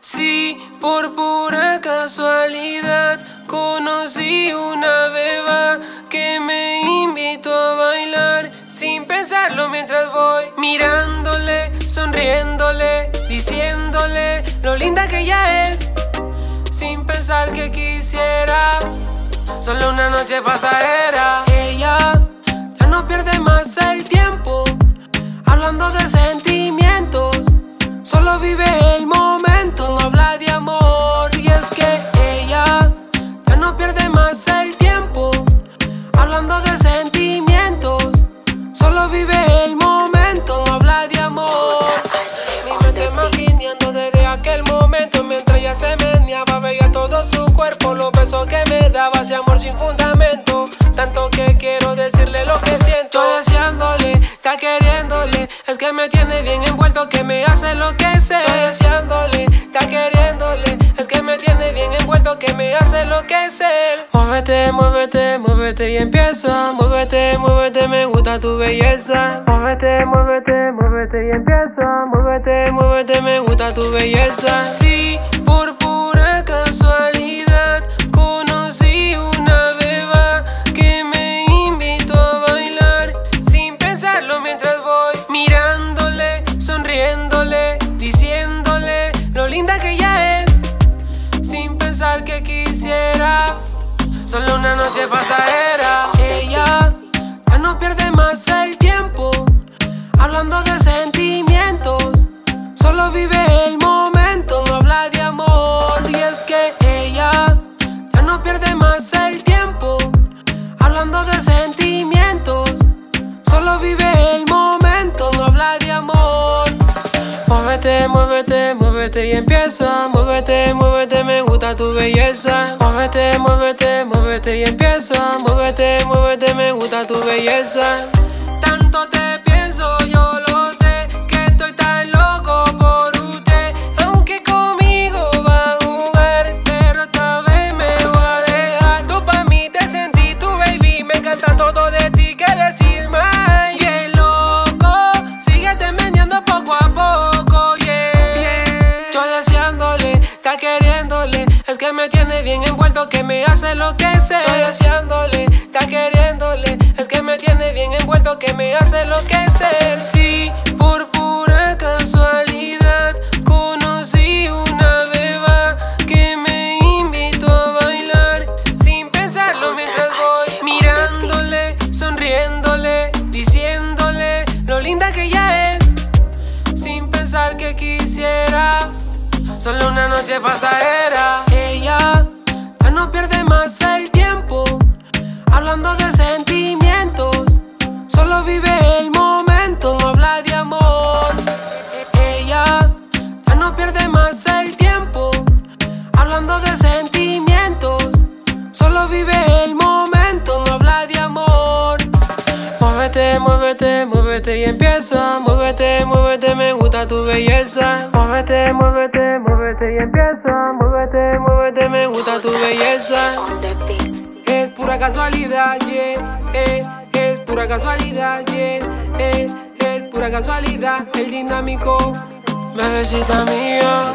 Si por pura casualidad conocí una beba que me invitó a bailar. Sin pensarlo mientras voy mirándole, sonriéndole, diciéndole lo linda que ella es, sin pensar que quisiera solo una noche pasajera. Ella ya no pierde más el tiempo hablando de sentimientos, solo vive besos que me daba, ese amor sin fundamento, tanto que quiero decirle lo que siento. Yo deseándole, está queriéndole, es que me tiene bien envuelto, que me hace lo que sé. Estoy deseándole, está queriéndole, es que me tiene bien envuelto, que me hace lo que sé. Muévete, muévete, muévete y empieza. Muévete, muévete, me gusta tu belleza. Muévete, muévete, muévete y empieza. Muévete, muévete, me gusta tu belleza. Si por pura sin pensar que quisiera. Solo una noche pasajera. Ella ya no pierde más el tiempo hablando de sentimientos, solo vive el momento, no habla de amor. Y es que ella ya no pierde más el tiempo hablando de sentimientos, Muévete, muévete, muévete y empieza. Muévete, muévete, me gusta tu belleza. Muévete, muévete, muévete y empieza. Muévete, muévete, me gusta tu belleza. Me tiene bien envuelto, que me hace lo que sé. Estoy deseándole, está queriéndole, es que me tiene bien envuelto, que me hace lo que sé. Si por pura casualidad conocí una beba que me invitó a bailar sin pensarlo mientras voy mirándole, sonriéndole, diciéndole lo linda que ella es, sin pensar que quisiera solo una noche pasajera. Ella ya no pierde más el tiempo hablando de sentimientos, solo vive el momento, no habla de amor. Ella ya no pierde más el tiempo hablando de sentimientos, solo vive el momento, no habla de amor. Muévete, muévete, muévete y empieza. Muévete, muévete, me gusta tu belleza. Muévete, muévete, muévete y empieza. Muévete, muévete, me gusta tu belleza. Es pura casualidad, yeah, eh, es pura casualidad, yeah, eh, es pura casualidad, el dinámico, bebecita mía.